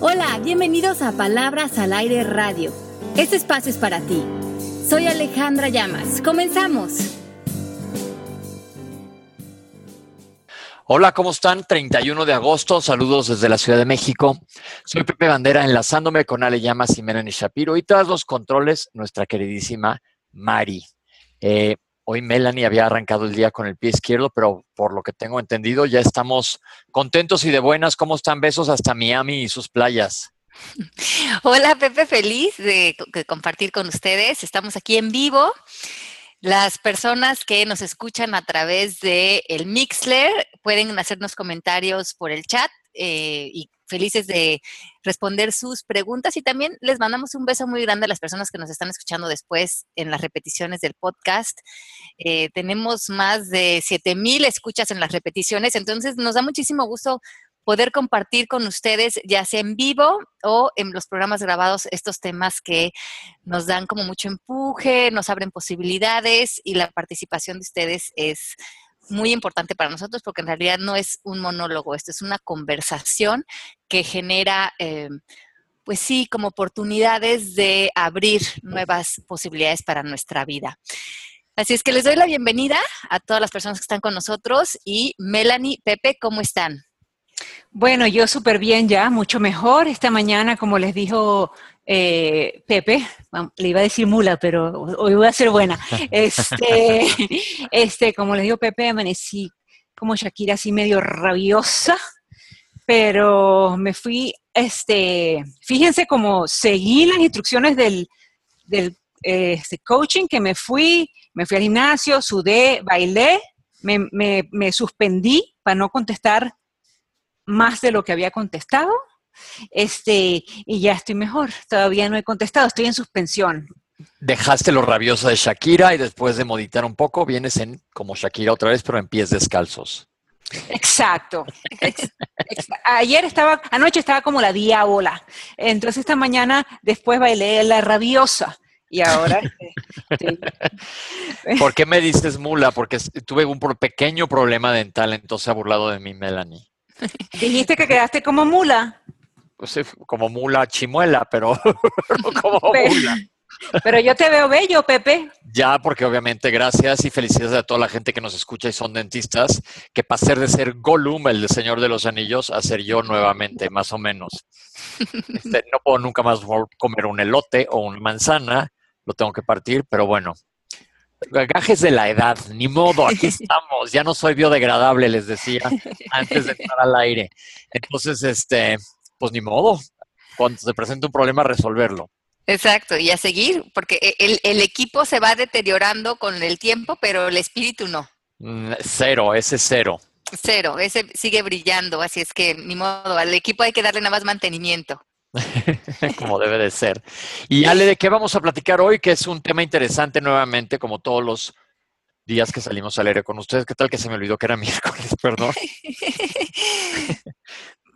Hola, bienvenidos a Palabras al Aire Radio. Este espacio es para ti. Soy Alejandra Llamas. Comenzamos. Hola, ¿cómo están? 31 de agosto, saludos desde la Ciudad de México. Soy Pepe Bandera, enlazándome con Ale Llamas y Melanie Shapiro y tras los controles, nuestra queridísima Mari. Eh, hoy Melanie había arrancado el día con el pie izquierdo, pero por lo que tengo entendido ya estamos contentos y de buenas. ¿Cómo están? Besos hasta Miami y sus playas. Hola Pepe, feliz de, compartir con ustedes. Estamos aquí en vivo. Las personas que nos escuchan a través de el Mixler pueden hacernos comentarios por el chat eh, y felices de responder sus preguntas y también les mandamos un beso muy grande a las personas que nos están escuchando después en las repeticiones del podcast. Eh, tenemos más de 7000 escuchas en las repeticiones, entonces nos da muchísimo gusto poder compartir con ustedes, ya sea en vivo o en los programas grabados, estos temas que nos dan como mucho empuje, nos abren posibilidades y la participación de ustedes es muy importante para nosotros porque en realidad no es un monólogo, esto es una conversación que genera, eh, pues sí, como oportunidades de abrir nuevas posibilidades para nuestra vida. Así es que les doy la bienvenida a todas las personas que están con nosotros y Melanie, Pepe, ¿cómo están? Bueno, yo súper bien ya, mucho mejor. Esta mañana, como les dijo eh, Pepe, le iba a decir mula, pero hoy voy a ser buena. Este, este, como les dijo Pepe, amanecí como Shakira así medio rabiosa, pero me fui, este, fíjense cómo seguí las instrucciones del, del este, coaching, que me fui, me fui al gimnasio, sudé, bailé, me, me, me suspendí para no contestar más de lo que había contestado. Este, y ya estoy mejor. Todavía no he contestado, estoy en suspensión. Dejaste lo rabioso de Shakira y después de moditar un poco, vienes en como Shakira otra vez, pero en pies descalzos. Exacto. Ayer estaba, anoche estaba como la diábola. Entonces esta mañana después bailé la rabiosa. Y ahora. Este, ¿Por qué me dices mula? Porque tuve un pequeño problema dental, entonces ha burlado de mí, Melanie. Dijiste que quedaste como mula. Pues, como mula chimuela, pero como mula. Pero yo te veo bello, Pepe. Ya, porque obviamente gracias y felicidades a toda la gente que nos escucha y son dentistas, que pasar de ser Gollum, el Señor de los Anillos, a ser yo nuevamente, más o menos. Este, no puedo nunca más comer un elote o una manzana, lo tengo que partir, pero bueno, Gajes de la edad, ni modo, aquí estamos. Ya no soy biodegradable, les decía antes de entrar al aire. Entonces, este, pues ni modo. Cuando se presenta un problema, resolverlo. Exacto, y a seguir, porque e, el, el equipo se va deteriorando con el tiempo, pero el espíritu no. Mm, cero, ese cero. Cero, ese sigue brillando, así es que ni modo, al equipo hay que darle nada más mantenimiento. como debe de ser. Y Ale, ¿de qué vamos a platicar hoy? Que es un tema interesante nuevamente, como todos los días que salimos al aire con ustedes. ¿Qué tal que se me olvidó que era miércoles? Perdón.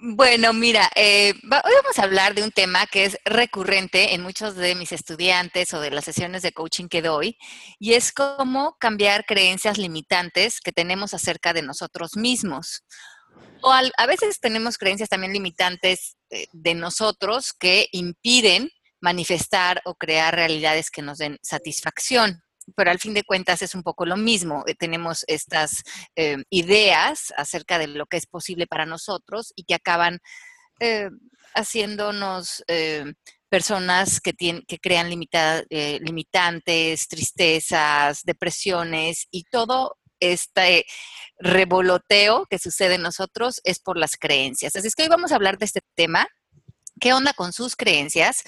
Bueno, mira, eh, hoy vamos a hablar de un tema que es recurrente en muchos de mis estudiantes o de las sesiones de coaching que doy, y es cómo cambiar creencias limitantes que tenemos acerca de nosotros mismos. O a veces tenemos creencias también limitantes eh, de nosotros que impiden manifestar o crear realidades que nos den satisfacción. Pero al fin de cuentas es un poco lo mismo. Eh, tenemos estas eh, ideas acerca de lo que es posible para nosotros y que acaban haciéndonos personas que, tienen, que crean limitantes, tristezas, depresiones y todo este revoloteo que sucede en nosotros es por las creencias. Así es que hoy vamos a hablar de este tema. ¿Qué onda con sus creencias?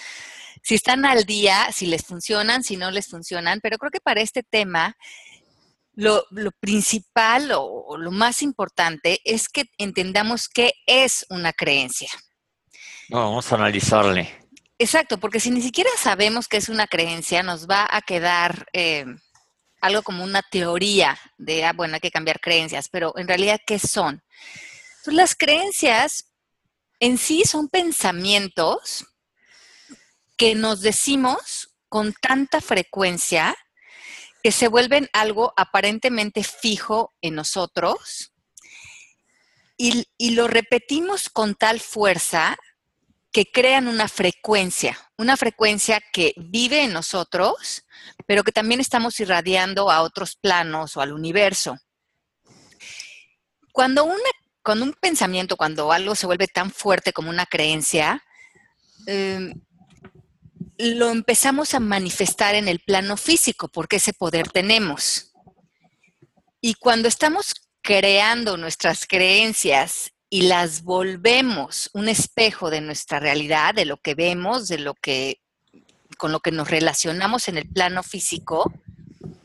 Si están al día, si les funcionan, si no les funcionan, pero creo que para este tema lo, principal o, lo más importante es que entendamos qué es una creencia. vamos a analizarle. Exacto, porque si ni siquiera sabemos qué es una creencia, nos va a quedar eh, algo como una teoría de, ah, bueno, hay que cambiar creencias, pero en realidad, ¿qué son? las creencias en sí son pensamientos que nos decimos con tanta frecuencia que se vuelven algo aparentemente fijo en nosotros y, lo repetimos con tal fuerza que crean una frecuencia, una frecuencia que vive en nosotros, pero que también estamos irradiando a otros planos o al universo. Cuando, un pensamiento, cuando algo se vuelve tan fuerte como una creencia, em, lo empezamos a manifestar en el plano físico, porque ese poder tenemos. Y cuando estamos creando nuestras creencias y las volvemos un espejo de nuestra realidad, de lo que vemos, de lo que con lo que nos relacionamos en el plano físico,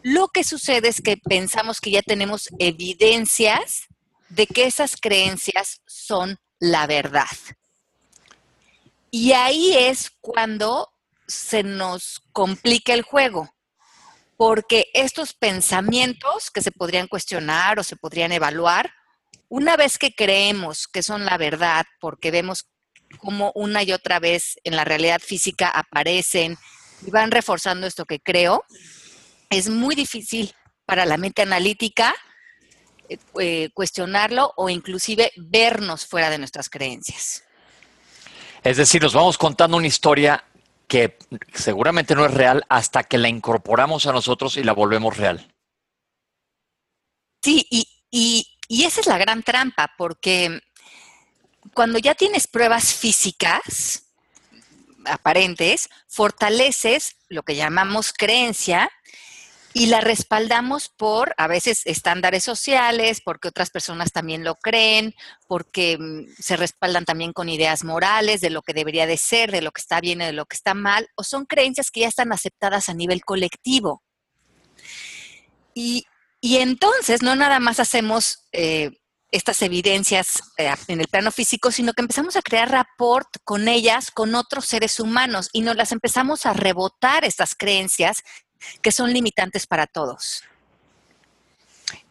lo que sucede es que pensamos que ya tenemos evidencias de que esas creencias son la verdad. Y ahí es cuando se nos complica el juego, porque estos pensamientos que se podrían cuestionar o se podrían evaluar, una vez que creemos que son la verdad, porque vemos cómo una y otra vez en la realidad física aparecen y van reforzando esto que creo, es muy difícil para la mente analítica eh, cuestionarlo o inclusive vernos fuera de nuestras creencias. Es decir, nos vamos contando una historia que seguramente no es real hasta que la incorporamos a nosotros y la volvemos real. Sí, y, y esa es la gran trampa, porque cuando ya tienes pruebas físicas aparentes, fortaleces lo que llamamos creencia y la respaldamos por a veces estándares sociales, porque otras personas también lo creen, porque mm, se respaldan también con ideas morales de lo que debería de ser, de lo que está bien y de lo que está mal, o son creencias que ya están aceptadas a nivel colectivo. Y, entonces no nada más hacemos eh, estas evidencias eh, en el plano físico, sino que empezamos a crear rapport con ellas, con otros seres humanos, y nos las empezamos a rebotar estas creencias que son limitantes para todos.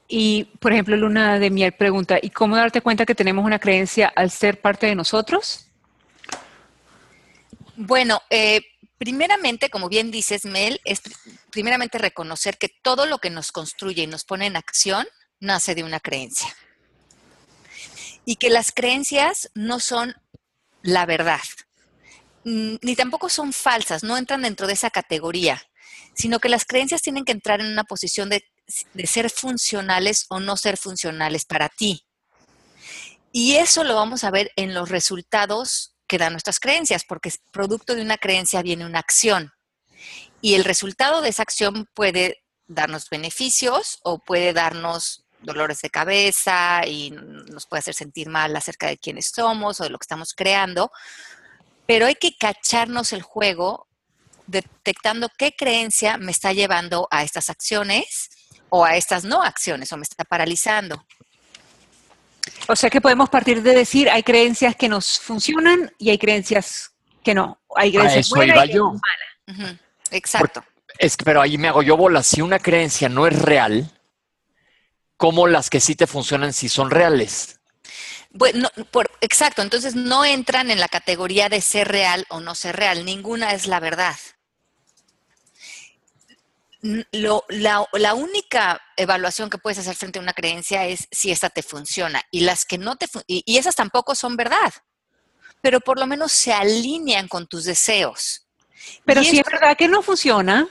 Y, por ejemplo, Luna de Miel pregunta, ¿y cómo darte cuenta que tenemos una creencia al ser parte de nosotros? Bueno, eh, primeramente, como bien dices, Mel, es primeramente reconocer que todo lo que nos construye y nos pone en acción nace de una creencia y que las creencias no son la verdad, mm, ni tampoco son falsas, no entran dentro de esa categoría, sino que las creencias tienen que entrar en una posición de, ser funcionales o no ser funcionales para ti. Y eso lo vamos a ver en los resultados que dan nuestras creencias, porque producto de una creencia viene una acción. Y el resultado de esa acción puede darnos beneficios o puede darnos dolores de cabeza y nos puede hacer sentir mal acerca de quiénes somos o de lo que estamos creando, pero hay que cacharnos el juego detectando qué creencia me está llevando a estas acciones o a estas no acciones o me está paralizando. O sea que podemos partir de decir, hay creencias que nos funcionan y hay creencias que no. Hay creencias buenas y yo. malas. Exacto. es que, pero ahí me hago yo bola. Si una creencia no es real, como las que sí te funcionan si son reales. Bueno, por, exacto, entonces no entran en la categoría de ser real o no ser real, ninguna es la verdad. La, única evaluación que puedes hacer frente a una creencia es si esta te funciona y las que no te y, y esas tampoco son verdad, pero por lo menos se alinean con tus deseos. Pero si es verdad que no funciona,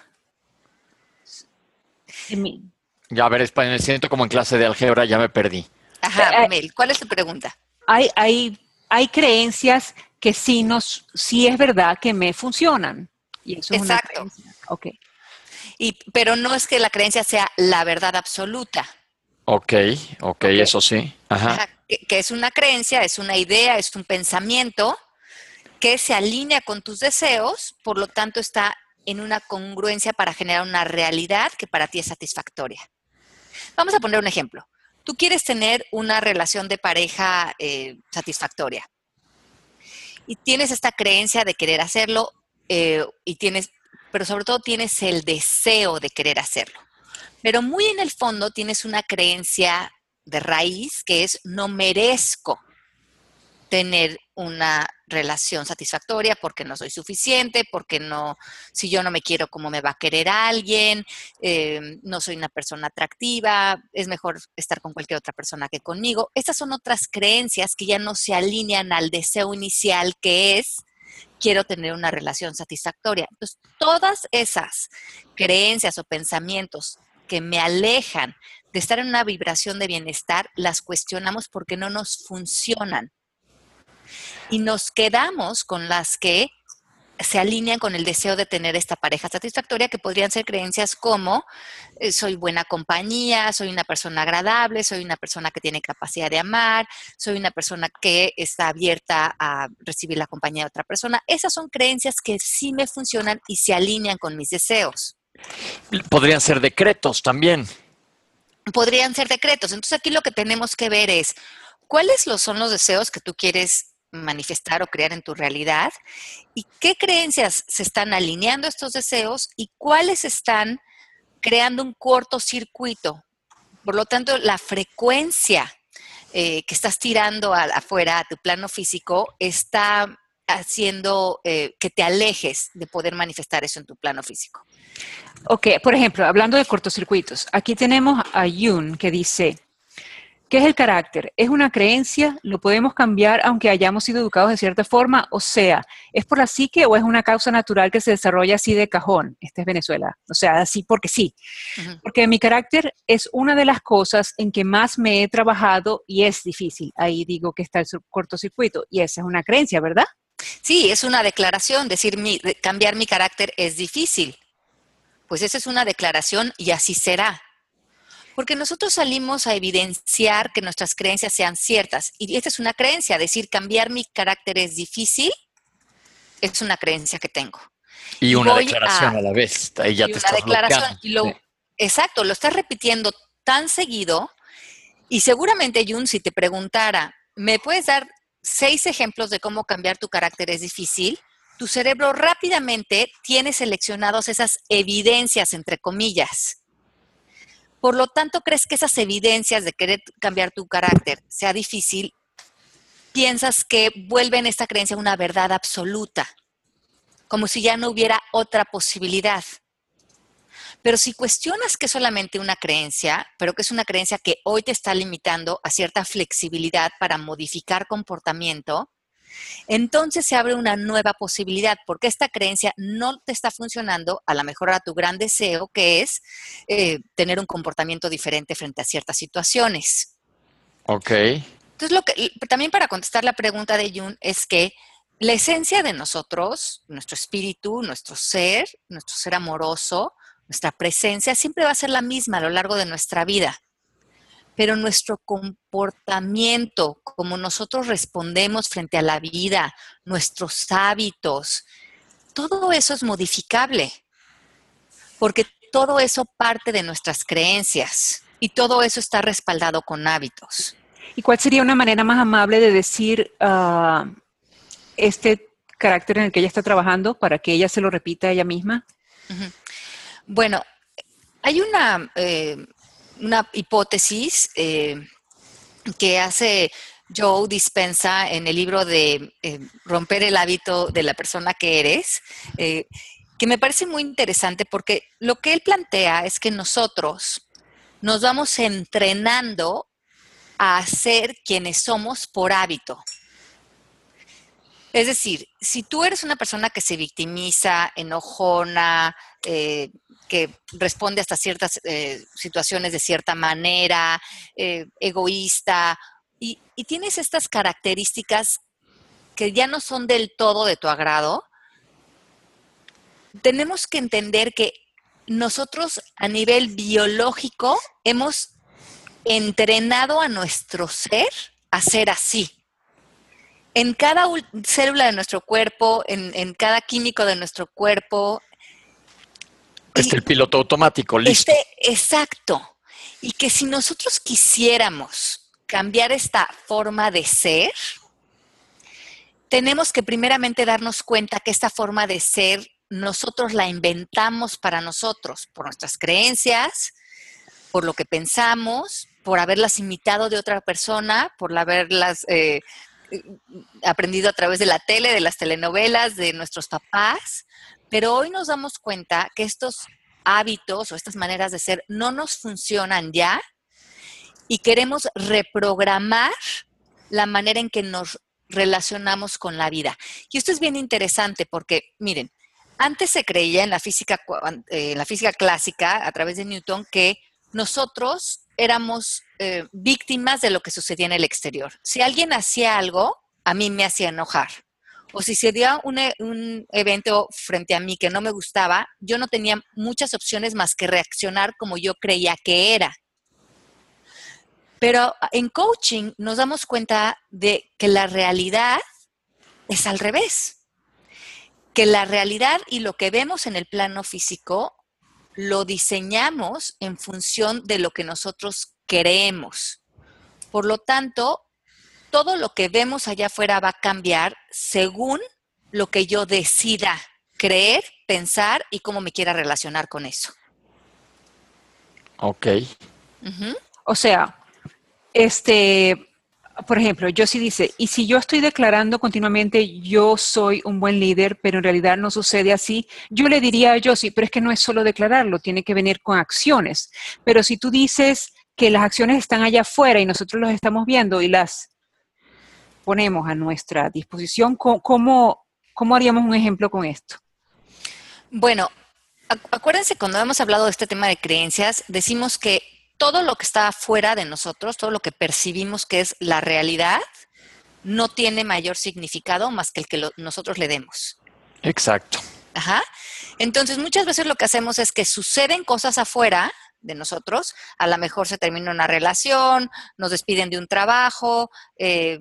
ya, a ver, me siento como en clase de álgebra, ya me perdí. Ajá, eh, Mel, ¿cuál es tu pregunta? Hay, hay, hay creencias que sí, nos, sí es verdad que me funcionan. Y eso Exacto. Es una ok. Y, pero no es que la creencia sea la verdad absoluta. Ok, ok, eso sí. Ajá. que, es una creencia, es una idea, es un pensamiento que se alinea con tus deseos, por lo tanto está en una congruencia para generar una realidad que para ti es satisfactoria. Vamos a poner un ejemplo. Tú quieres tener una relación de pareja eh, satisfactoria y tienes esta creencia de querer hacerlo eh, y tienes, pero sobre todo tienes el deseo de querer hacerlo. Pero muy en el fondo tienes una creencia de raíz que es no merezco tener una relación satisfactoria porque no soy suficiente, porque no, si yo no me quiero, ¿cómo me va a querer alguien? Eh, no soy una persona atractiva, es mejor estar con cualquier otra persona que conmigo. Estas son otras creencias que ya no se alinean al deseo inicial que es quiero tener una relación satisfactoria. Entonces, todas esas creencias o pensamientos que me alejan de estar en una vibración de bienestar, las cuestionamos porque no nos funcionan. Y nos quedamos con las que se alinean con el deseo de tener esta pareja satisfactoria, que podrían ser creencias como eh, soy buena compañía, soy una persona agradable, soy una persona que tiene capacidad de amar, soy una persona que está abierta a recibir la compañía de otra persona. Esas son creencias que sí me funcionan y se alinean con mis deseos. Podrían ser decretos también. Podrían ser decretos. Entonces aquí lo que tenemos que ver es cuáles son los deseos que tú quieres manifestar o crear en tu realidad y qué creencias se están alineando a estos deseos y cuáles están creando un cortocircuito. Por lo tanto, la frecuencia eh, que estás tirando afuera a tu plano físico está haciendo eh, que te alejes de poder manifestar eso en tu plano físico. Ok, por ejemplo, hablando de cortocircuitos, aquí tenemos a Yun que dice, ¿Qué es el carácter? Es una creencia, lo podemos cambiar aunque hayamos sido educados de cierta forma, o sea, ¿es por la psique o es una causa natural que se desarrolla así de cajón? Esta es Venezuela, o sea, así porque sí. Porque mi carácter es una de las cosas en que más me he trabajado y es difícil. Ahí digo que está el cortocircuito y esa es una creencia, ¿verdad? Sí, es una declaración, decir mi, cambiar mi carácter es difícil. Pues esa es una declaración y así será. Porque nosotros salimos a evidenciar que nuestras creencias sean ciertas. Y esta es una creencia, decir cambiar mi carácter es difícil, es una creencia que tengo. Y una declaración a, la vez. Ahí ya te una declaración. Exacto, lo estás repitiendo tan seguido. Y seguramente, Jun, si te preguntara, ¿me puedes dar seis ejemplos de cómo cambiar tu carácter es difícil? Tu cerebro rápidamente tiene seleccionados esas evidencias, entre comillas. Por lo tanto, crees que esas evidencias de querer cambiar tu carácter sea difícil, piensas que vuelven esta creencia una verdad absoluta, como si ya no hubiera otra posibilidad. Pero si cuestionas que es solamente una creencia, pero que es una creencia que hoy te está limitando a cierta flexibilidad para modificar comportamiento, entonces se abre una nueva posibilidad, porque esta creencia no te está funcionando a lo mejor a tu gran deseo, que es eh, tener un comportamiento diferente frente a ciertas situaciones. Ok. Entonces, lo que, también para contestar la pregunta de Jun es que la esencia de nosotros, nuestro espíritu, nuestro ser, nuestro ser amoroso, nuestra presencia, siempre va a ser la misma a lo largo de nuestra vida pero nuestro comportamiento, como nosotros respondemos frente a la vida, nuestros hábitos, todo eso es modificable, porque todo eso parte de nuestras creencias y todo eso está respaldado con hábitos. ¿Y cuál sería una manera más amable de decir ah, este carácter en el que ella está trabajando para que ella se lo repita a ella misma? Bueno, hay una, eh, una hipótesis eh, que hace Joe Dispensa en el libro de eh, Romper el hábito de la persona que eres, eh, que me parece muy interesante porque lo que él plantea es que nosotros nos vamos entrenando a ser quienes somos por hábito. Es decir, si tú eres una persona que se victimiza, enojona, que responde hasta ciertas eh, situaciones de cierta manera, eh, egoísta, y, tienes estas características que ya no son del todo de tu agrado, tenemos que entender que nosotros a nivel biológico hemos entrenado a nuestro ser a ser así. En cada célula de nuestro cuerpo, en cada químico de nuestro cuerpo, este el piloto automático, listo. Este, exacto. Y que si nosotros quisiéramos cambiar esta forma de ser, tenemos que primeramente darnos cuenta que esta forma de ser nosotros la inventamos para nosotros, por nuestras creencias, por lo que pensamos, por haberlas imitado de otra persona, por haberlas eh, aprendido a través de la tele, de las telenovelas, de nuestros papás. Pero hoy nos damos cuenta que estos hábitos o estas maneras de ser no nos funcionan ya y queremos reprogramar la manera en que nos relacionamos con la vida. Y esto es bien interesante porque, miren, antes se creía en la física, eh, en la física clásica, a través de Newton, que nosotros éramos eh, víctimas de lo que sucedía en el exterior. Si alguien hacía algo, a mí me hacía enojar. O si se dio un, e, un, evento frente a mí que no me gustaba, yo no tenía muchas opciones más que reaccionar como yo creía que era. Pero en coaching nos damos cuenta de que la realidad es al revés. Que la realidad y lo que vemos en el plano físico lo diseñamos en función de lo que nosotros creemos. Por lo tanto, todo lo que vemos allá afuera va a cambiar según lo que yo decida creer, pensar y cómo me quiera relacionar con eso. Ok. O sea, este, por ejemplo, yo sí dice, y si yo estoy declarando continuamente yo soy un buen líder, pero en realidad no sucede así, yo le diría a sí, pero es que no es solo declararlo, tiene que venir con acciones. Pero si tú dices que las acciones están allá afuera y nosotros las estamos viendo y las ponemos a nuestra disposición, ¿cómo, cómo haríamos un ejemplo con esto? Bueno, acuérdense cuando hemos hablado de este tema de creencias, decimos que todo lo que está fuera de nosotros, todo lo que percibimos que es la realidad, no tiene mayor significado más que el que nosotros le demos. Exacto. Ajá. Entonces, muchas veces lo que hacemos es que suceden cosas afuera de nosotros, a lo mejor se termina una relación, nos despiden de un trabajo, eh,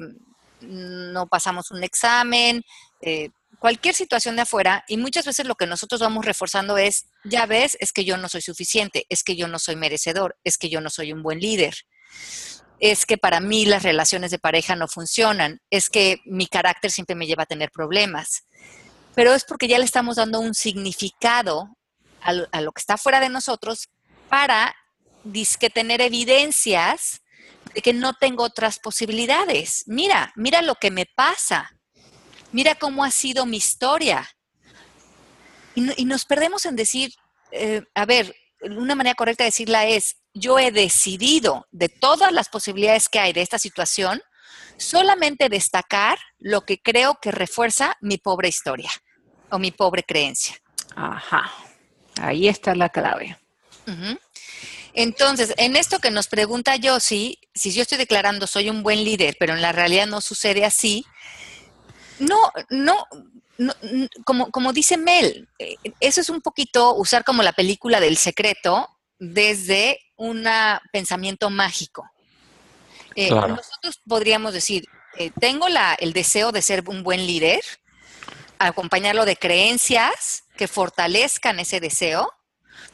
no pasamos un examen, eh, cualquier situación de afuera y muchas veces lo que nosotros vamos reforzando es, ya ves, es que yo no soy suficiente, es que yo no soy merecedor, es que yo no soy un buen líder, es que para mí las relaciones de pareja no funcionan, es que mi carácter siempre me lleva a tener problemas. Pero es porque ya le estamos dando un significado a lo, que está fuera de nosotros para disque tener evidencias de que no tengo otras posibilidades. Mira, mira lo que me pasa mira cómo ha sido mi historia. Y, nos perdemos en decir, eh, a ver, una manera correcta de decirla es, yo he decidido de todas las posibilidades que hay de esta situación, solamente destacar lo que creo que refuerza mi pobre historia o mi pobre creencia. Ajá, ahí está la clave. Entonces, en esto que nos pregunta Yossi, si yo estoy declarando soy un buen líder, pero en la realidad no sucede así, no, no, como, como dice Mel, eh, eso es un poquito usar como la película del secreto desde un pensamiento mágico. Eh, nosotros podríamos decir, eh, tengo la, el deseo de ser un buen líder, acompañarlo de creencias que fortalezcan ese deseo,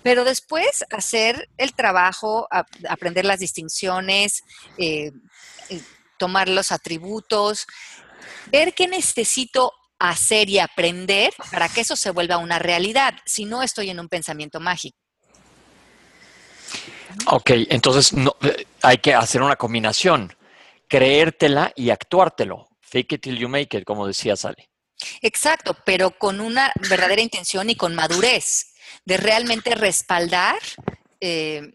pero después hacer el trabajo, aprender las distinciones, tomar los atributos, ver qué necesito hacer y aprender para que eso se vuelva una realidad, si no estoy en un pensamiento mágico. Ok, entonces no, eh, hay que hacer una combinación, creértela y actuártelo. Fake it till you make it, como decía Sally. Exacto, pero con una verdadera intención y con madurez de realmente respaldar eh,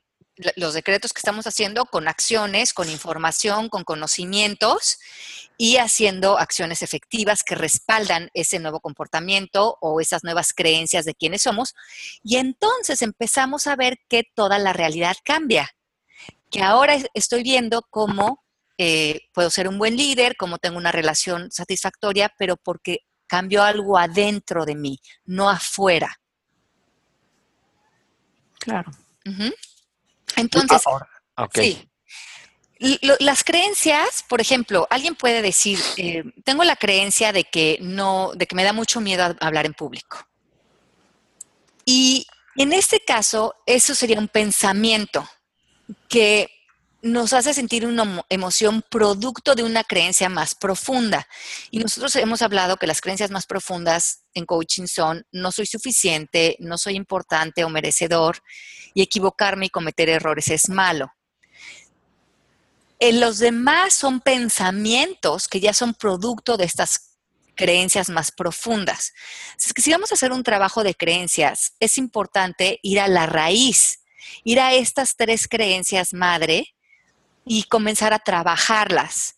los decretos que estamos haciendo con acciones, con información, con conocimientos y haciendo acciones efectivas que respaldan ese nuevo comportamiento o esas nuevas creencias de quiénes somos. Y entonces empezamos a ver que toda la realidad cambia, que ahora estoy viendo cómo eh, puedo ser un buen líder, cómo tengo una relación satisfactoria, pero porque cambió algo adentro de mí, no afuera. Claro. Entonces, sí. las creencias, por ejemplo, alguien puede decir, eh, tengo la creencia de que no, de que me da mucho miedo hablar en público. Y en este caso, eso sería un pensamiento que nos hace sentir una emoción producto de una creencia más profunda. Y nosotros hemos hablado que las creencias más profundas en coaching son no soy suficiente, no soy importante o merecedor y equivocarme y cometer errores es malo. En los demás son pensamientos que ya son producto de estas creencias más profundas. Si vamos a hacer un trabajo de creencias, es importante ir a la raíz, ir a estas tres creencias madre y comenzar a trabajarlas.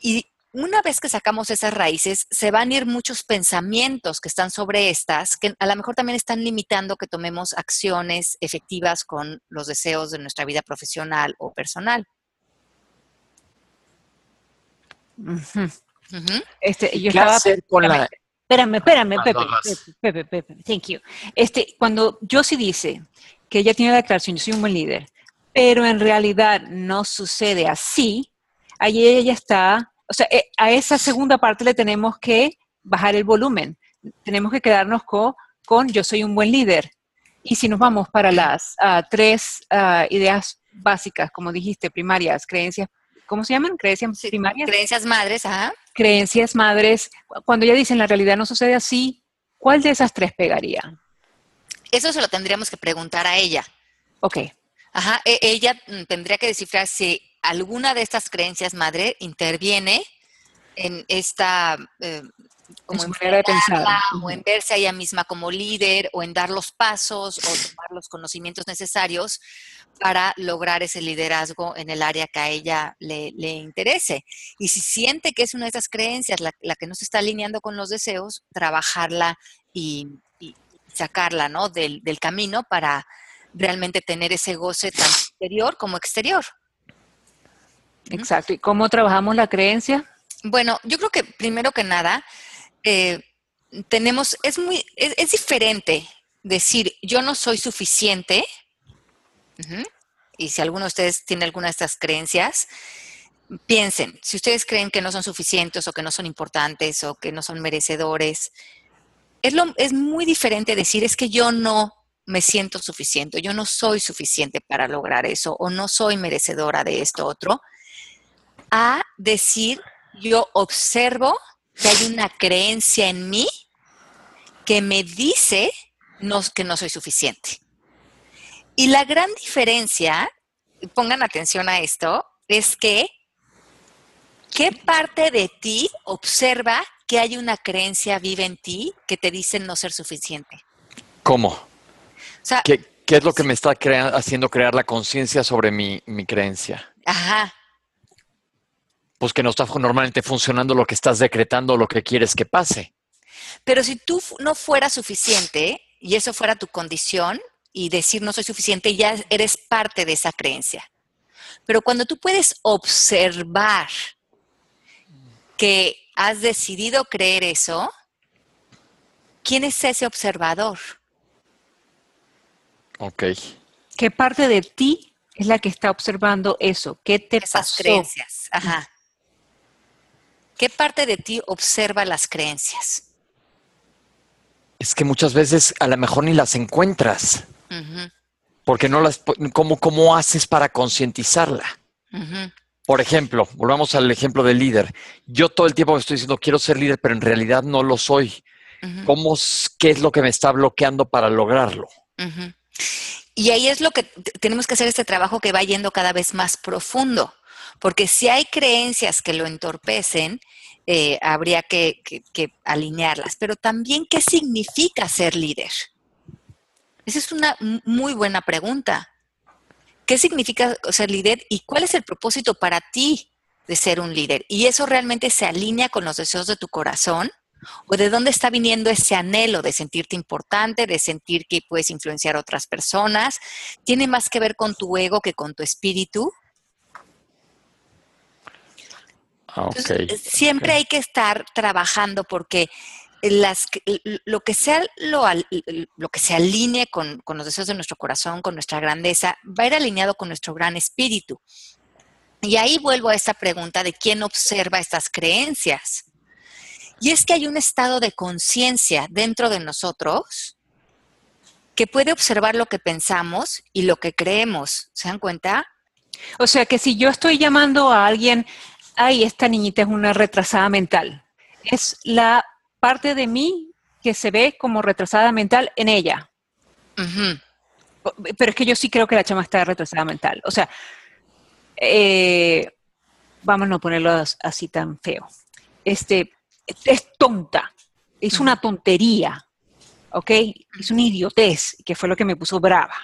Y una vez que sacamos esas raíces, se van a ir muchos pensamientos que están sobre estas, que a lo mejor también están limitando que tomemos acciones efectivas con los deseos de nuestra vida profesional o personal. Este, yo estaba, con la... Espérame, espérame, Pepe, Pepe, Pepe, thank you. Este, cuando Josie dice que ella tiene la declaración, yo soy un buen líder, pero en realidad no sucede así, ahí ella está, o sea, eh, a esa segunda parte le tenemos que bajar el volumen, tenemos que quedarnos con, con yo soy un buen líder. Y si nos vamos para las uh, tres uh, ideas básicas, como dijiste, primarias, creencias ¿cómo se llaman? Creencias primarias. Creencias madres, ajá. Creencias madres. Cuando ella dice en la realidad no sucede así, ¿cuál de esas tres pegaría? Eso se lo tendríamos que preguntar a ella. Ok. Ajá, e, ella mm, tendría que descifrar si alguna de estas creencias madre interviene en esta eh, como en manera de pensar. o en verse a ella misma como líder o en dar los pasos o tomar los conocimientos necesarios para lograr ese liderazgo en el área que a ella le, interese. Y si siente que es una de esas creencias la, que no se está alineando con los deseos, trabajarla y, sacarla ¿no? del, del camino para realmente tener ese goce tanto interior como exterior. Exacto. ¿Y cómo trabajamos la creencia? Bueno, yo creo que primero que nada, eh, tenemos, es muy, es, diferente decir yo no soy suficiente, y si alguno de ustedes tiene alguna de estas creencias, piensen, si ustedes creen que no son suficientes o que no son importantes o que no son merecedores, es, lo, es muy diferente decir es que yo no me siento suficiente, yo no soy suficiente para lograr eso o no soy merecedora de esto otro, a decir yo observo que hay una creencia en mí que me dice no, que no soy suficiente. Y la gran diferencia, pongan atención a esto, es que ¿qué parte de ti observa que hay una creencia viva en ti que te dice no ser suficiente? ¿Cómo? ¿Qué, es lo que me está haciendo crear la conciencia sobre mi, mi creencia? Ajá pues que no está normalmente funcionando lo que estás decretando, lo que quieres que pase. Pero si tú no fueras suficiente y eso fuera tu condición y decir no soy suficiente, ya eres parte de esa creencia. Pero cuando tú puedes observar que has decidido creer eso, ¿quién es ese observador? Ok. ¿Qué parte de ti es la que está observando eso? ¿Qué te Esas creencias. Ajá. ¿Qué parte de ti observa las creencias? Es que muchas veces a lo mejor ni las encuentras. Porque no las. ¿Cómo, cómo haces para concientizarla? Por ejemplo, volvamos al ejemplo del líder. Yo todo el tiempo estoy diciendo quiero ser líder, pero en realidad no lo soy. ¿Cómo, ¿Qué es lo que me está bloqueando para lograrlo? Y ahí es lo que tenemos que hacer este trabajo que va yendo cada vez más profundo. Porque si hay creencias que lo entorpecen, eh, habría que, alinearlas. Pero también, ¿qué significa ser líder? Esa es una muy buena pregunta. ¿Qué significa ser líder y cuál es el propósito para ti de ser un líder? ¿Y eso realmente se alinea con los deseos de tu corazón? ¿O de dónde está viniendo ese anhelo de sentirte importante, de sentir que puedes influenciar a otras personas? ¿Tiene más que ver con tu ego que con tu espíritu? Ah, siempre hay que estar trabajando porque las, lo, que sea lo, lo que se alinee con, con, los deseos de nuestro corazón, con nuestra grandeza, va a ir alineado con nuestro gran espíritu. Y ahí vuelvo a esta pregunta de quién observa estas creencias. Y es que hay un estado de conciencia dentro de nosotros que puede observar lo que pensamos y lo que creemos. ¿Se dan cuenta? O sea que si yo estoy llamando a alguien ay, esta niñita es una retrasada mental. Es la parte de mí que se ve como retrasada mental en ella. Pero es que yo sí creo que la chama está retrasada mental. O sea, eh, vamos a no ponerlo así tan feo. Este, es tonta, es una tontería, ¿ok? Es una idiotez, que fue lo que me puso brava,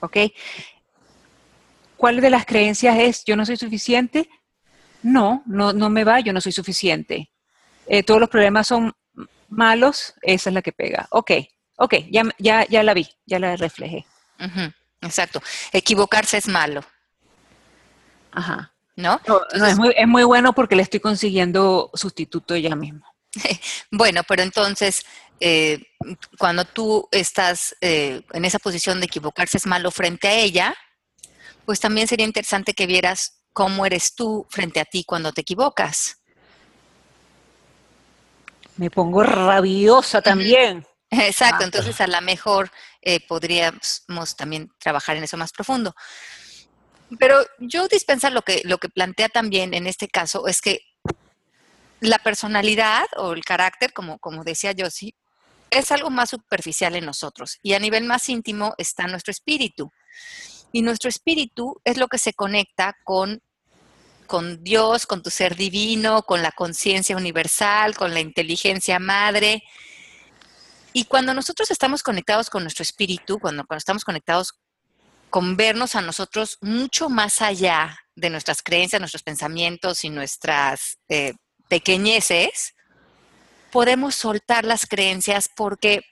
¿ok? ¿Cuál de las creencias es yo no soy suficiente? no, no, no me va, yo no soy suficiente. Eh, todos los problemas son malos, esa es la que pega. Ok, ok, ya, ya, ya la vi, ya la reflejé. exacto. Equivocarse es malo. Ajá. ¿No? es, muy, es muy bueno porque le estoy consiguiendo sustituto ya mismo. bueno, pero entonces, eh, cuando tú estás eh, en esa posición de equivocarse es malo frente a ella, pues también sería interesante que vieras cómo eres tú frente a ti cuando te equivocas. Me pongo rabiosa también. Exacto, entonces a lo mejor eh, podríamos también trabajar en eso más profundo. Pero yo dispensa lo que, lo que plantea también en este caso es que la personalidad o el carácter, como, como decía Josie, es algo más superficial en nosotros y a nivel más íntimo está nuestro espíritu. Y nuestro espíritu es lo que se conecta con, con Dios, con tu ser divino, con la conciencia universal, con la inteligencia madre. Y cuando nosotros estamos conectados con nuestro espíritu, cuando, cuando estamos conectados con vernos a nosotros mucho más allá de nuestras creencias, nuestros pensamientos y nuestras eh, pequeñeces, podemos soltar las creencias porque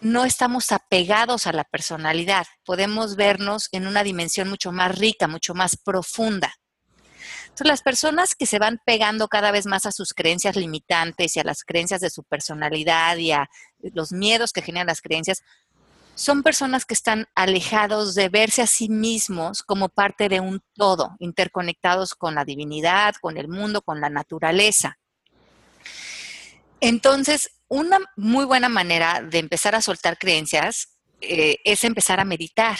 no estamos apegados a la personalidad, podemos vernos en una dimensión mucho más rica, mucho más profunda. Entonces, las personas que se van pegando cada vez más a sus creencias limitantes y a las creencias de su personalidad y a los miedos que generan las creencias, son personas que están alejados de verse a sí mismos como parte de un todo, interconectados con la divinidad, con el mundo, con la naturaleza. Entonces, una muy buena manera de empezar a soltar creencias eh, es empezar a meditar.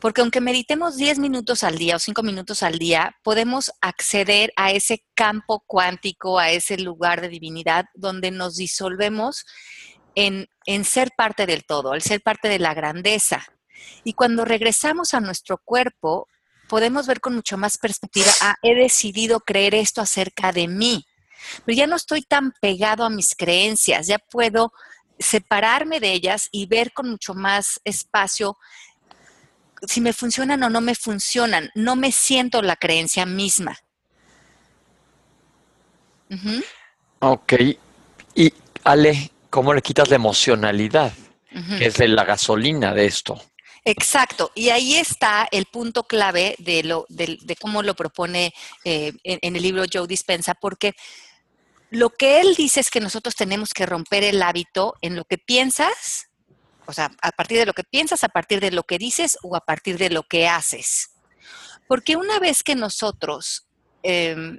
Porque aunque meditemos 10 minutos al día o 5 minutos al día, podemos acceder a ese campo cuántico, a ese lugar de divinidad donde nos disolvemos en, en ser parte del todo, al ser parte de la grandeza. Y cuando regresamos a nuestro cuerpo, podemos ver con mucho más perspectiva, ah, he decidido creer esto acerca de mí pero ya no estoy tan pegado a mis creencias, ya puedo separarme de ellas y ver con mucho más espacio si me funcionan o no me funcionan. No me siento la creencia misma. Ok. Y Ale, ¿cómo le quitas la emocionalidad? es de la gasolina de esto. Exacto, y ahí está el punto clave de, lo, de, cómo lo propone eh, en, en, el libro Joe Dispensa, porque lo que él dice es que nosotros tenemos que romper el hábito en lo que piensas, o sea, a partir de lo que piensas, a partir de lo que dices o a partir de lo que haces. Porque una vez que nosotros em,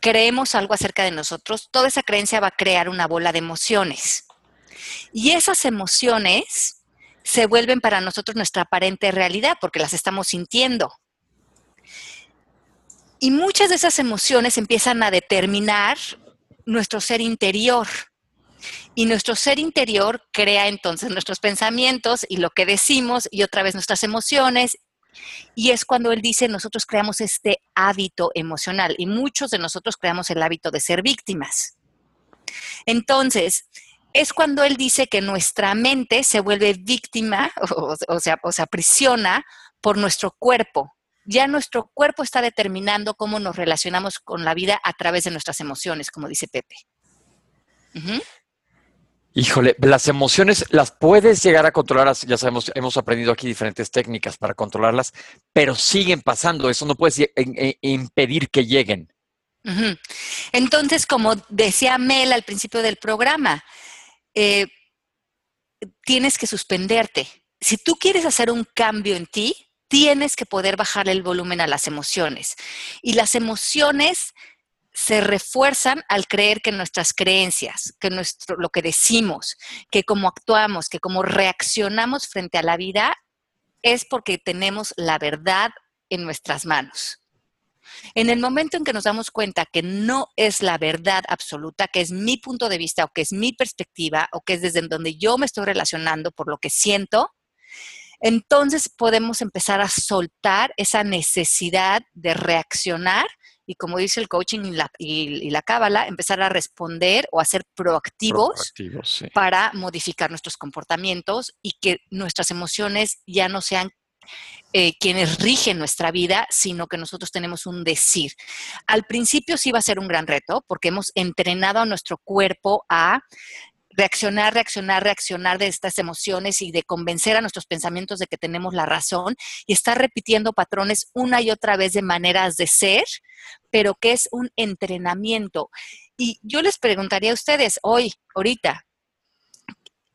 creemos algo acerca de nosotros, toda esa creencia va a crear una bola de emociones. Y esas emociones se vuelven para nosotros nuestra aparente realidad porque las estamos sintiendo. Y muchas de esas emociones empiezan a determinar nuestro ser interior. Y nuestro ser interior crea entonces nuestros pensamientos y lo que decimos y otra vez nuestras emociones. Y es cuando él dice, nosotros creamos este hábito emocional y muchos de nosotros creamos el hábito de ser víctimas. Entonces, es cuando él dice que nuestra mente se vuelve víctima, o, sea, o se aprisiona por nuestro cuerpo, ya nuestro cuerpo está determinando cómo nos relacionamos con la vida a través de nuestras emociones, como dice Pepe. Híjole, las emociones las puedes llegar a controlar, ya sabemos, hemos aprendido aquí diferentes técnicas para controlarlas, pero siguen pasando, eso no puedes impedir que lleguen. Entonces, como decía Mel al principio del programa, eh, tienes que suspenderte. Si tú quieres hacer un cambio en ti, tienes que poder bajar el volumen a las emociones. Y las emociones se refuerzan al creer que nuestras creencias, que nuestro, lo que decimos, que cómo actuamos, que cómo reaccionamos frente a la vida, es porque tenemos la verdad en nuestras manos. En el momento en que nos damos cuenta que no es la verdad absoluta, que es mi punto de vista o que es mi perspectiva o que es desde donde yo me estoy relacionando por lo que siento, entonces podemos empezar a soltar esa necesidad de reaccionar y como dice el coaching y la, cábala, empezar a responder o a ser proactivos, para modificar nuestros comportamientos y que nuestras emociones ya no sean eh, quienes rigen nuestra vida, sino que nosotros tenemos un decir. Al principio sí va a ser un gran reto porque hemos entrenado a nuestro cuerpo a reaccionar, reaccionar, reaccionar de estas emociones y de convencer a nuestros pensamientos de que tenemos la razón y estar repitiendo patrones una y otra vez de maneras de ser, pero que es un entrenamiento. Y yo les preguntaría a ustedes hoy, ahorita,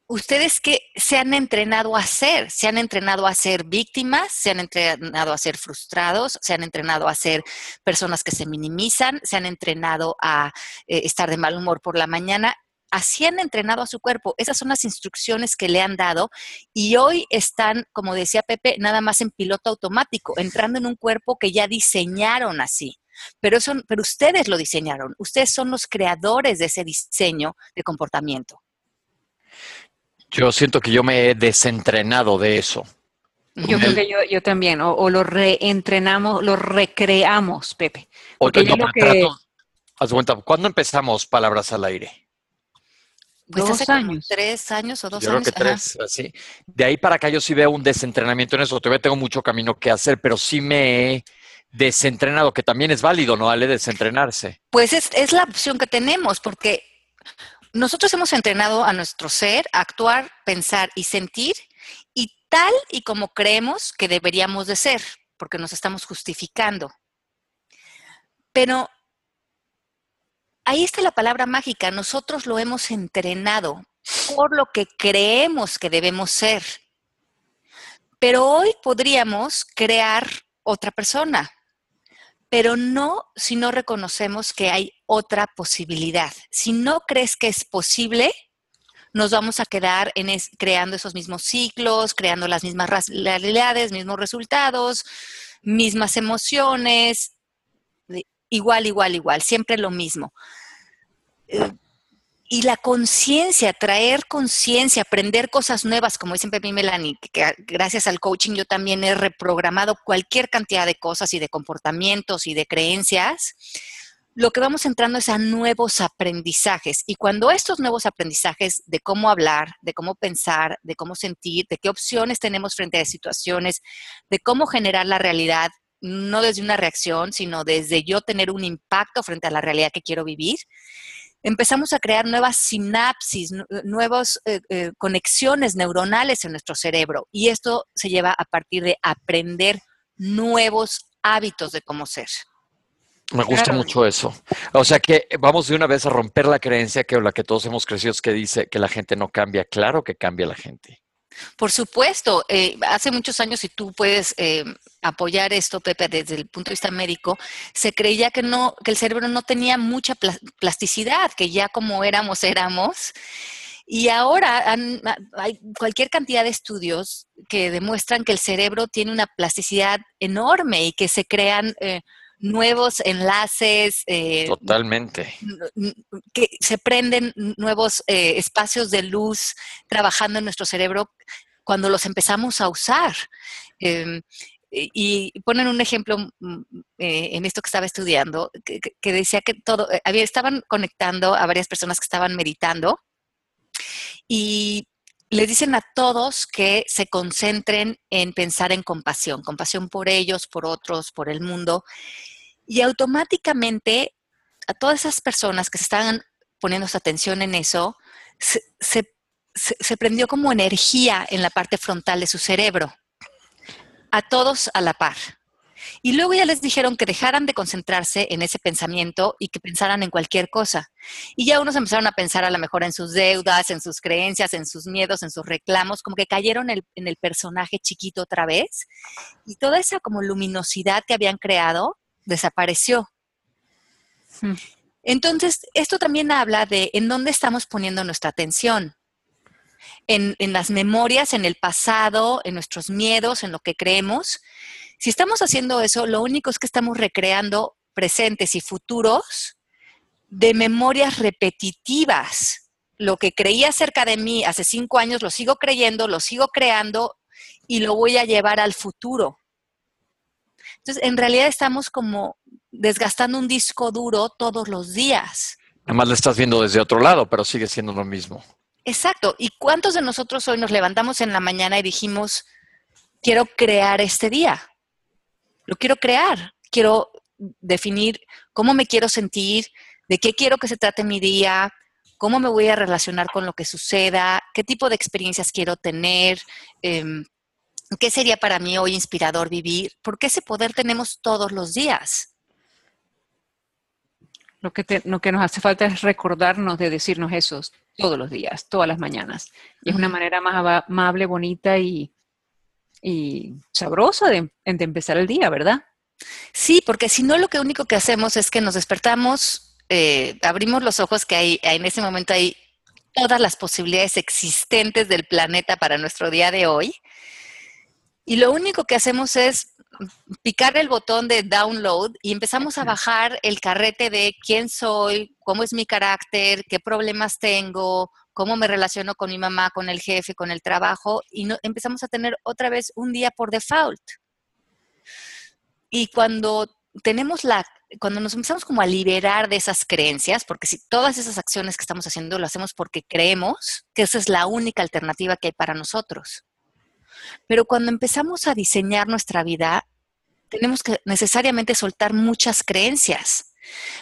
¿ustedes qué se han entrenado a hacer? ¿Se han entrenado a ser víctimas? ¿Se han entrenado a ser frustrados? ¿Se han entrenado a ser personas que se minimizan? ¿Se han entrenado a eh, estar de mal humor por la mañana? Así han entrenado a su cuerpo. Esas son las instrucciones que le han dado y hoy están, como decía Pepe, nada más en piloto automático, entrando en un cuerpo que ya diseñaron así. Pero, eso, pero ustedes lo diseñaron, ustedes son los creadores de ese diseño de comportamiento. Yo siento que yo me he desentrenado de eso. Yo creo que yo, también, o, lo reentrenamos, lo recreamos, Pepe. Porque yo que... cuenta, ¿cuándo empezamos Palabras al Aire? Pues dos años. tres años o dos yo años. Creo que tres, así. De ahí para acá yo sí veo un desentrenamiento en eso. Todavía tengo mucho camino que hacer, pero sí me he desentrenado, que también es válido, ¿no, Ale? Desentrenarse. Pues es, es la opción que tenemos, porque nosotros hemos entrenado a nuestro ser a actuar, pensar y sentir, y tal y como creemos que deberíamos de ser, porque nos estamos justificando. Pero ahí está la palabra mágica. Nosotros lo hemos entrenado por lo que creemos que debemos ser. Pero hoy podríamos crear otra persona, pero no si no reconocemos que hay otra posibilidad. Si no crees que es posible, nos vamos a quedar en creando esos mismos ciclos, creando las mismas realidades, mismos resultados, mismas emociones, igual, igual, igual, siempre lo mismo. Eh, y la conciencia, traer conciencia, aprender cosas nuevas, como dice Pepe Melanie, que gracias al coaching yo también he reprogramado cualquier cantidad de cosas y de comportamientos y de creencias, lo que vamos entrando es a nuevos aprendizajes. Y cuando estos nuevos aprendizajes de cómo hablar, de cómo pensar, de cómo sentir, de qué opciones tenemos frente a situaciones, de cómo generar la realidad, no desde una reacción, sino desde yo tener un impacto frente a la realidad que quiero vivir, empezamos a crear nuevas sinapsis, nuevas eh, eh, conexiones neuronales en nuestro cerebro. Y esto se lleva a partir de aprender nuevos hábitos de cómo ser. Me gusta mucho eso. O sea que vamos de una vez a romper la creencia que la que todos hemos crecido que dice que la gente no cambia. Claro que cambia la gente. Por supuesto, eh, hace muchos años, y tú puedes eh, apoyar esto, Pepe, desde el punto de vista médico, se creía que, no, que el cerebro no tenía mucha plasticidad, que ya como éramos, éramos. Y ahora hay cualquier cantidad de estudios que demuestran que el cerebro tiene una plasticidad enorme y que se crean eh, nuevos enlaces. Eh, Totalmente. Que se prenden nuevos eh, espacios de luz trabajando en nuestro cerebro cuando los empezamos a usar. Em, y ponen un ejemplo mm, eh, en esto que estaba estudiando, que, decía que todo, había, estaban conectando a varias personas que estaban meditando y les dicen a todos que se concentren en pensar en compasión, compasión por ellos, por otros, por el mundo. Y automáticamente a todas esas personas que se estaban poniendo su atención en eso, se, prendió como energía en la parte frontal de su cerebro. A todos a la par. Y luego ya les dijeron que dejaran de concentrarse en ese pensamiento y que pensaran en cualquier cosa. Y ya unos empezaron a pensar a lo mejor en sus deudas, en sus creencias, en sus miedos, en sus reclamos, como que cayeron en el, en el personaje chiquito otra vez. Y toda esa como luminosidad que habían creado desapareció. Hmm. Entonces, esto también habla de en dónde estamos poniendo nuestra atención. En, las memorias, en el pasado, en nuestros miedos, en lo que creemos. Si estamos haciendo eso, lo único es que estamos recreando presentes y futuros de memorias repetitivas. Lo que creía acerca de mí hace cinco años lo sigo creyendo, lo sigo creando y lo voy a llevar al futuro. Entonces, en realidad estamos como desgastando un disco duro todos los días. Además lo estás viendo desde otro lado, pero sigue siendo lo mismo. Exacto. ¿Y cuántos de nosotros hoy nos levantamos en la mañana y dijimos, quiero crear este día. Lo quiero crear. Quiero definir cómo me quiero sentir, de qué quiero que se trate mi día, cómo me voy a relacionar con lo que suceda, qué tipo de experiencias quiero tener, em, qué sería para mí hoy inspirador vivir, porque ese poder tenemos todos los días. Lo que, lo que nos hace falta es recordarnos de decirnos eso todos los días, todas las mañanas. Y es una manera más amable, bonita y, sabrosa de, empezar el día, ¿verdad? Sí, porque si no, lo que único que hacemos es que nos despertamos, eh, abrimos los ojos, que hay, en ese momento hay todas las posibilidades existentes del planeta para nuestro día de hoy. Y lo único que hacemos es picar el botón de download y empezamos a bajar el carrete de quién soy, cómo es mi carácter, qué problemas tengo, cómo me relaciono con mi mamá, con el jefe, con el trabajo, y no, empezamos a tener otra vez un día por default. Y cuando tenemos la, cuando nos empezamos como a liberar de esas creencias, porque si todas esas acciones que estamos haciendo lo hacemos porque creemos que esa es la única alternativa que hay para nosotros. Pero cuando empezamos a diseñar nuestra vida, tenemos que necesariamente soltar muchas creencias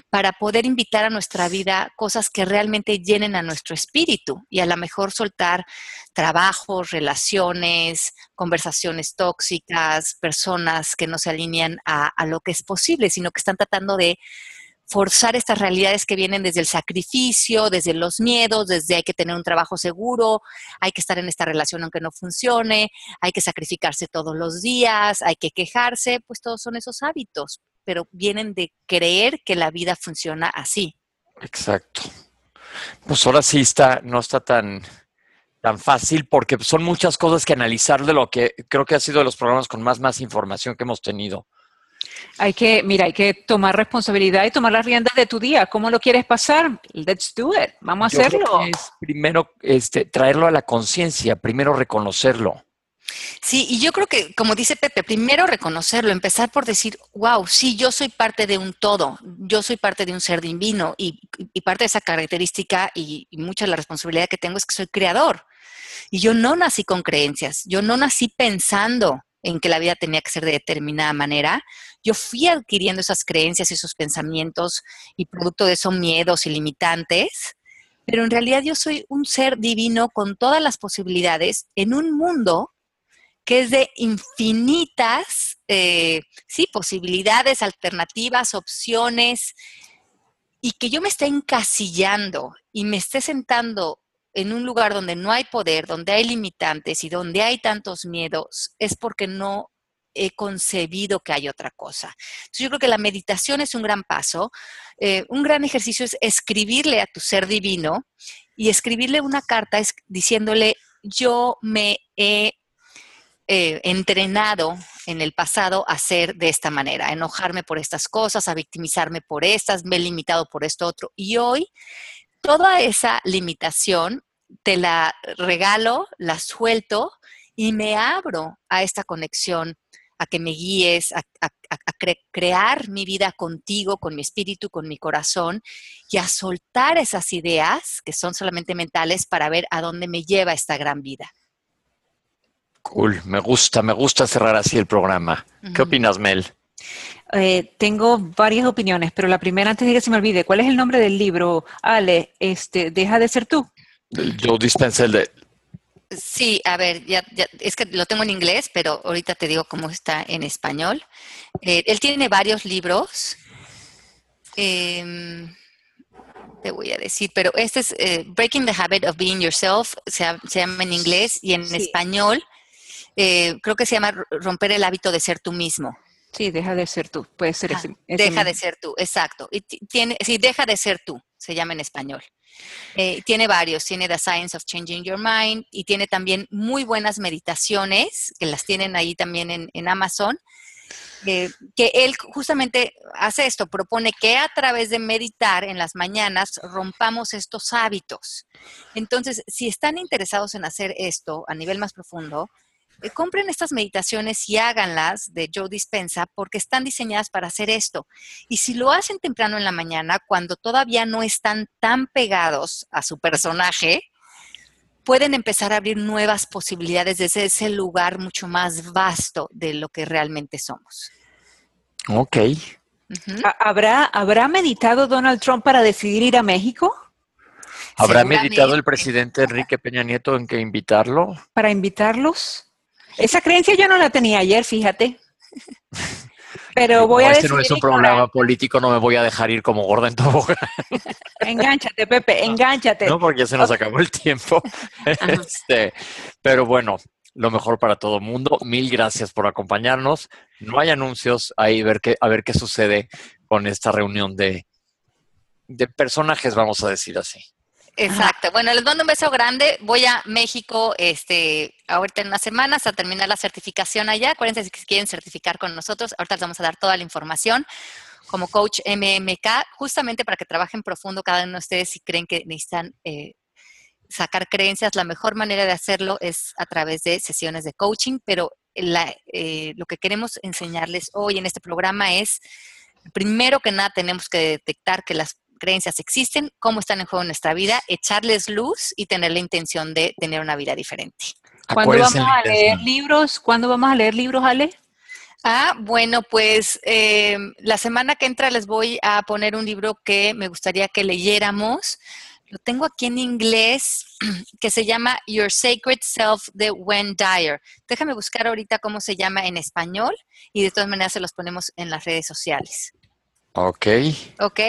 para poder invitar a nuestra vida cosas que realmente llenen a nuestro espíritu y a lo mejor soltar trabajos, relaciones, conversaciones tóxicas, personas que no se alinean a, a lo que es posible, sino que están tratando de forzar estas realidades que vienen desde el sacrificio, desde los miedos, desde hay que tener un trabajo seguro, hay que estar en esta relación aunque no funcione, hay que sacrificarse todos los días, hay que quejarse, pues todos son esos hábitos, pero vienen de creer que la vida funciona así. Exacto. Pues ahora sí está, no está tan, tan fácil porque son muchas cosas que analizar de lo que creo que ha sido de los programas con más, más información que hemos tenido. Hay que, mira, hay que tomar responsabilidad y tomar las riendas de tu día. ¿Cómo lo quieres pasar? Let's do it. Vamos a hacerlo. primero este, traerlo a la conciencia, primero reconocerlo. Sí, y yo creo que, como dice Pepe, primero reconocerlo, empezar por decir, wow, sí, yo soy parte de un todo, yo soy parte de un ser divino y, parte de esa característica y, y mucha de la responsabilidad que tengo es que soy creador. Y yo no nací con creencias, yo no nací pensando en que la vida tenía que ser de determinada manera, yo fui adquiriendo esas creencias, esos pensamientos y producto de esos miedos ilimitantes, pero en realidad yo soy un ser divino con todas las posibilidades en un mundo que es de infinitas, eh, sí, posibilidades, alternativas, opciones, y que yo me esté encasillando y me esté sentando en un lugar donde no hay poder, donde hay limitantes y donde hay tantos miedos, es porque no he concebido que hay otra cosa. yo creo que la meditación es un gran paso. Eh, un gran ejercicio es escribirle a tu ser divino y escribirle una carta diciéndole, yo me he eh, entrenado en el pasado a ser de esta manera, a enojarme por estas cosas, a victimizarme por estas, me he limitado por esto otro. Y hoy toda esa limitación te la regalo, la suelto y me abro a esta conexión, a que me guíes, a, crear mi vida contigo, con mi espíritu, con mi corazón y a soltar esas ideas que son solamente mentales para ver a dónde me lleva esta gran vida. Cool, me gusta, me gusta cerrar así el programa. ¿Qué opinas, Mel? Eh, tengo varias opiniones, pero la primera, antes de que se me olvide, ¿cuál es el nombre del libro? Ale, este, deja de ser tú. Yo dispense el de... Sí, a ver, ya, es que lo tengo en inglés, pero ahorita te digo cómo está en español. Eh, él tiene varios libros. Em, te voy a decir, pero este es eh, Breaking the Habit of Being Yourself, se, llama en inglés y en español creo que se llama Romper el hábito de ser tú mismo. Sí, deja de ser tú, puede ser ese, Deja de ser tú, exacto. Y tiene, sí, deja de ser tú, se llama en español. Eh, tiene varios, tiene The Science of Changing Your Mind y tiene también muy buenas meditaciones, que las tienen ahí también en, Amazon, eh, que él justamente hace esto, propone que a través de meditar en las mañanas rompamos estos hábitos. Entonces, si están interesados en hacer esto a nivel más profundo, eh, compren estas meditaciones y háganlas de Joe Dispensa porque están diseñadas para hacer esto. Y si lo hacen temprano en la mañana, cuando todavía no están tan pegados a su personaje, pueden empezar a abrir nuevas posibilidades desde ese lugar mucho más vasto de lo que realmente somos. Ok. ¿Habrá, ¿Habrá meditado Donald Trump para decidir ir a México? ¿Habrá meditado el presidente Enrique Peña Nieto en que invitarlo? Para invitarlos. Esa creencia yo no la tenía ayer, fíjate. Pero voy a este no es un problema político, no me voy a dejar ir como gorda en tobogán. Engánchate, Pepe, engánchate. No, porque se nos acabó el tiempo. Este, pero bueno, lo mejor para todo el mundo. Mil gracias por acompañarnos. No hay anuncios, ahí ver qué, a ver qué sucede con esta reunión de, de personajes, vamos a decir así. Exacto. Bueno, les mando un beso grande. Voy a México este, ahorita en unas semanas a terminar la certificación allá. Acuérdense si quieren certificar con nosotros. Ahorita les vamos a dar toda la información como coach MMK, justamente para que trabajen profundo cada uno de ustedes si creen que necesitan eh, sacar creencias. La mejor manera de hacerlo es a través de sesiones de coaching, pero eh, lo que queremos enseñarles hoy en este programa es, primero que nada, tenemos que detectar que las creencias existen, cómo están en juego en nuestra vida, echarles luz y tener la intención de tener una vida diferente. ¿Cuándo vamos a leer libros? ¿Cuándo vamos a leer libros, Ale? Ah, bueno, pues eh, la semana que entra les voy a poner un libro que me gustaría que leyéramos. Lo tengo aquí en inglés, que se llama Your Sacred Self de Wendy Dyer. Déjame buscar ahorita cómo se llama en español y de todas maneras se los ponemos en las redes sociales. Ok. Ok.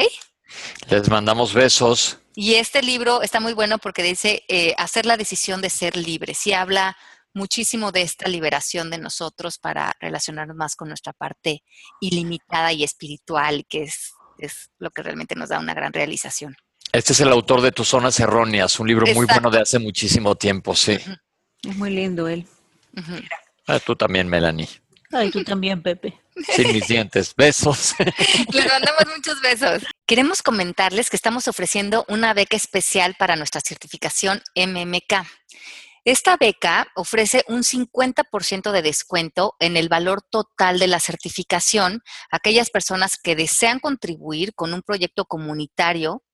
Les mandamos besos. Y este libro está muy bueno porque dice eh, hacer la decisión de ser libre. Sí habla muchísimo de esta liberación de nosotros para relacionarnos más con nuestra parte ilimitada y espiritual, que es, es lo que realmente nos da una gran realización. Este es el autor de Tus Zonas Erróneas, un libro muy bueno de hace muchísimo tiempo, sí. Es muy lindo él. Ah, tú también, Melanie. Ay, tú también, Pepe. Sin mis dientes. Besos. Le mandamos muchos besos. Queremos comentarles que estamos ofreciendo una beca especial para nuestra certificación MMK. Esta beca ofrece un 50% de descuento en el valor total de la certificación a aquellas personas que desean contribuir con un proyecto comunitario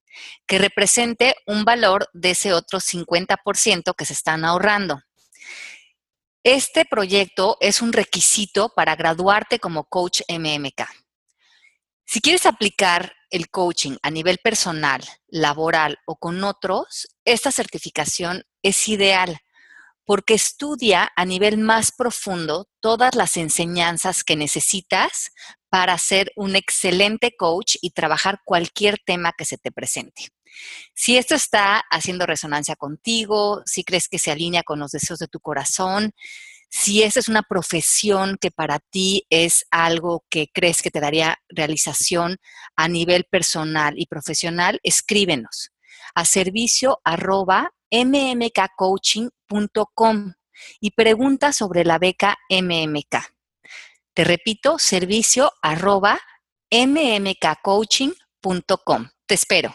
que represente un valor de ese otro 50% que se están ahorrando. Este proyecto es un requisito para graduarte como coach MMK. Si quieres aplicar el coaching a nivel personal, laboral o con otros, esta certificación es ideal porque estudia a nivel más profundo todas las enseñanzas que necesitas para ser un excelente coach y trabajar cualquier tema que se te presente. Si esto está haciendo resonancia contigo, si crees que se alinea con los deseos de tu corazón, si esa es una profesión que para ti es algo que crees que te daría realización a nivel personal y profesional, escríbenos a servicio arroba mmkcoaching.com y pregunta sobre la beca MMK. Te repito, servicio arroba mmkcoaching.com. Te espero.